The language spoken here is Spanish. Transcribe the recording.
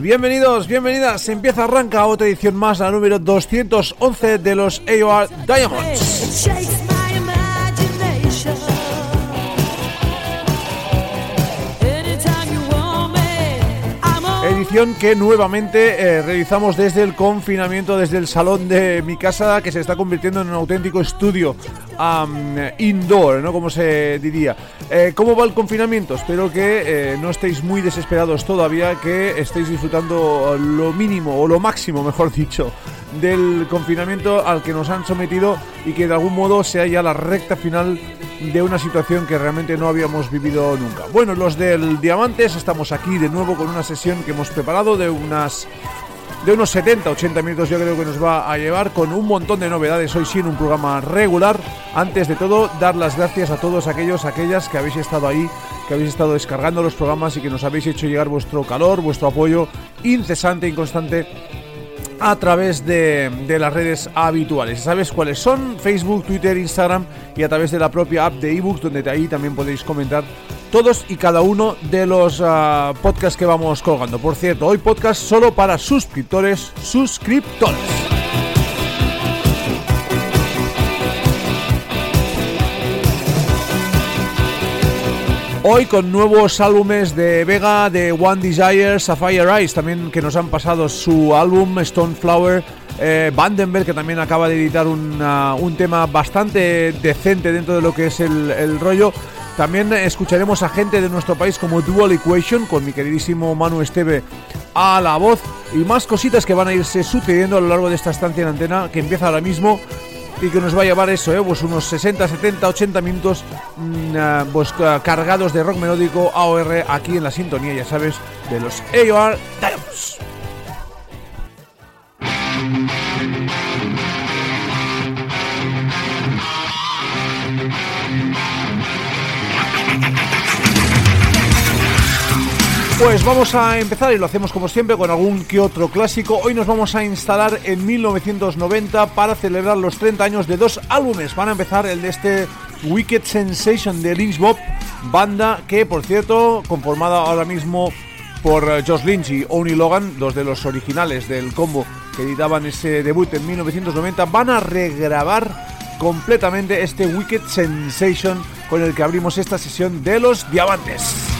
Bienvenidos, bienvenidas. Empieza, arranca otra edición más, la número 211 de los AOR Diamonds. Que nuevamente eh, realizamos desde el confinamiento, desde el salón de mi casa, que se está convirtiendo en un auténtico estudio indoor, ¿no? Como se diría. Eh, ¿Cómo va el confinamiento? Espero que eh, no estéis muy desesperados todavía, que estéis disfrutando lo mínimo o lo máximo, mejor dicho, del confinamiento al que nos han sometido y que de algún modo sea ya la recta final de una situación que realmente no habíamos vivido nunca. Bueno, los del Diamantes estamos aquí de nuevo con una sesión que hemos preparado de unas de unos 70, 80 minutos yo creo que nos va a llevar con un montón de novedades hoy sí un programa regular. Antes de todo, dar las gracias a todos aquellos, aquellas que habéis estado ahí, que habéis estado descargando los programas y que nos habéis hecho llegar vuestro calor, vuestro apoyo incesante, inconstante a través de, las redes habituales. ¿Sabes cuáles son? Facebook, Twitter, Instagram y a través de la propia app de ebooks, donde ahí también podéis comentar todos y cada uno de los ah, podcasts que vamos colgando. Por cierto, hoy podcast solo para suscriptores, suscriptores. Hoy con nuevos álbumes de Vega, de One Desire, Sapphire Eyes, también que nos han pasado su álbum Stone Flower, eh, Vandenberg, que también acaba de editar un tema bastante decente dentro de lo que es el, rollo. También escucharemos a gente de nuestro país como Dual Equation, con mi queridísimo Manu Esteve a la voz, y más cositas que van a irse sucediendo a lo largo de esta estancia en antena, que empieza ahora mismo y que nos va a llevar eso, ¿eh? pues unos 60, 70, 80 minutos mm, ah, pues, ah, cargados de rock melódico AOR aquí en la sintonía, ya sabes, de los AOR Diamonds. Pues vamos a empezar y lo hacemos como siempre con algún que otro clásico. Hoy nos vamos a instalar en 1990 para celebrar los 30 años de dos álbumes. Van a empezar el de este Wicked Sensation de Lynch Bob, banda que por cierto conformada ahora mismo por eh, Josh Lynch y Oni Logan, dos de los originales del combo que editaban ese debut en 1990, van a regrabar completamente este Wicked Sensation con el que abrimos esta sesión de los diamantes.